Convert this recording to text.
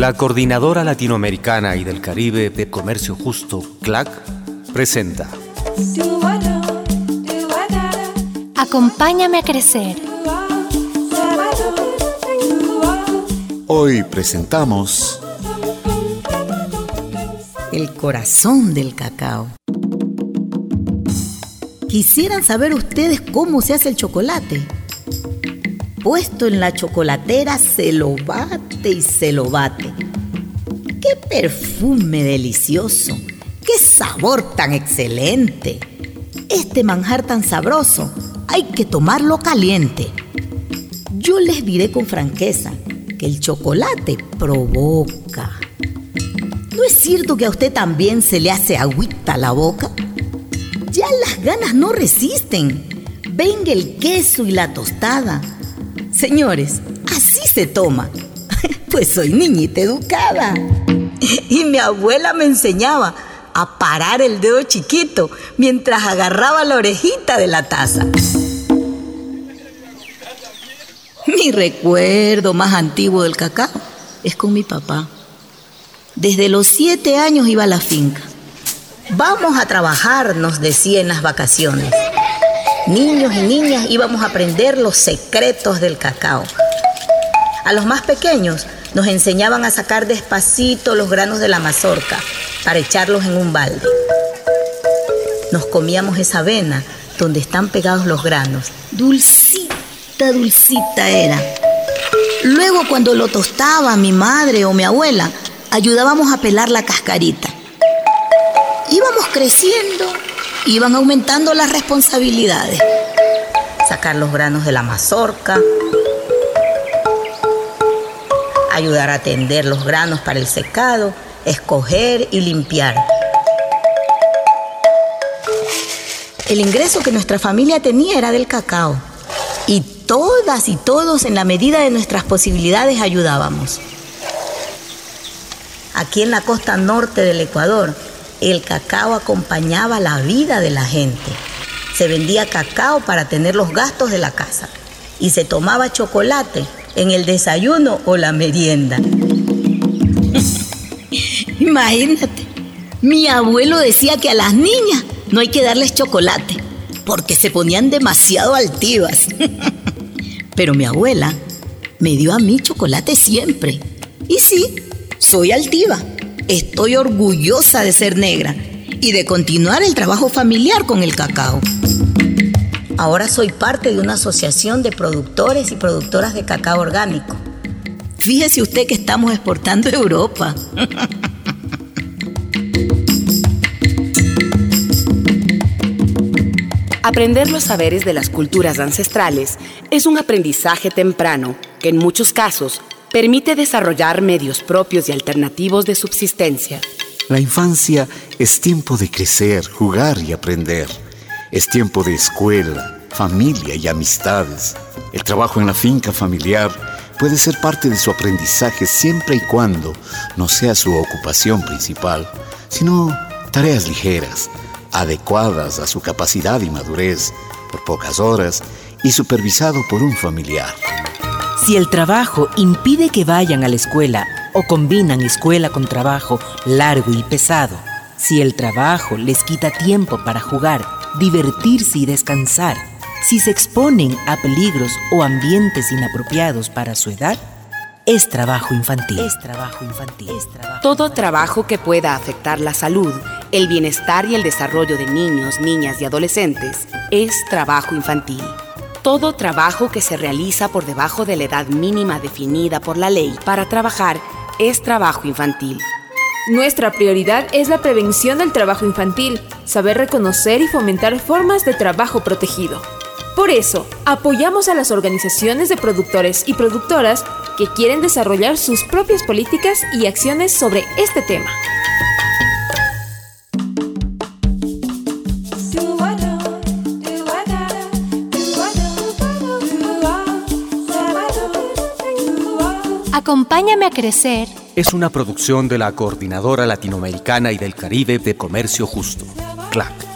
La Coordinadora Latinoamericana y del Caribe de Comercio Justo, CLAC, presenta. Acompáñame a crecer. Hoy presentamos El corazón del cacao. ¿Quisieran saber ustedes cómo se hace el chocolate? Puesto en la chocolatera se lo bate y se lo bate. ¡Qué perfume delicioso! ¡Qué sabor tan excelente! Este manjar tan sabroso hay que tomarlo caliente. Yo les diré con franqueza que el chocolate provoca. ¿No es cierto que a usted también se le hace agüita la boca? Ya las ganas no resisten. Venga el queso y la tostada. Señores, así se toma. Pues soy niñita educada. Y mi abuela me enseñaba a parar el dedo chiquito mientras agarraba la orejita de la taza. Mi recuerdo más antiguo del cacao es con mi papá. Desde los siete años iba a la finca. Vamos a trabajar, nos decía en las vacaciones. Niños y niñas íbamos a aprender los secretos del cacao. A los más pequeños nos enseñaban a sacar despacito los granos de la mazorca para echarlos en un balde. Nos comíamos esa avena donde están pegados los granos. Dulcita, dulcita era. Luego cuando lo tostaba mi madre o mi abuela, ayudábamos a pelar la cascarita. Íbamos creciendo, iban aumentando las responsabilidades. Sacar los granos de la mazorca, ayudar a tender los granos para el secado, escoger y limpiar. El ingreso que nuestra familia tenía era del cacao y todas y todos en la medida de nuestras posibilidades ayudábamos. Aquí en la costa norte del Ecuador, el cacao acompañaba la vida de la gente. Se vendía cacao para tener los gastos de la casa y se tomaba chocolate en el desayuno o la merienda. Imagínate, mi abuelo decía que a las niñas no hay que darles chocolate porque se ponían demasiado altivas. Pero mi abuela me dio a mí chocolate siempre. Y sí, soy altiva. Estoy orgullosa de ser negra y de continuar el trabajo familiar con el cacao. Ahora soy parte de una asociación de productores y productoras de cacao orgánico. Fíjese usted que estamos exportando a Europa. Aprender los saberes de las culturas ancestrales es un aprendizaje temprano que en muchos casos permite desarrollar medios propios y alternativos de subsistencia. La infancia es tiempo de crecer, jugar y aprender. Es tiempo de escuela, familia y amistades. El trabajo en la finca familiar puede ser parte de su aprendizaje siempre y cuando no sea su ocupación principal, sino tareas ligeras, adecuadas a su capacidad y madurez, por pocas horas y supervisado por un familiar. Si el trabajo impide que vayan a la escuela o combinan escuela con trabajo largo y pesado, si el trabajo les quita tiempo para jugar, divertirse y descansar, si se exponen a peligros o ambientes inapropiados para su edad, es trabajo infantil. Es trabajo infantil. Todo trabajo que pueda afectar la salud, el bienestar y el desarrollo de niños, niñas y adolescentes es trabajo infantil. Todo trabajo que se realiza por debajo de la edad mínima definida por la ley para trabajar es trabajo infantil. Nuestra prioridad es la prevención del trabajo infantil, saber reconocer y fomentar formas de trabajo protegido. Por eso, apoyamos a las organizaciones de productores y productoras que quieren desarrollar sus propias políticas y acciones sobre este tema. Acompáñame a crecer. Es una producción de la Coordinadora Latinoamericana y del Caribe de Comercio Justo, CLAC.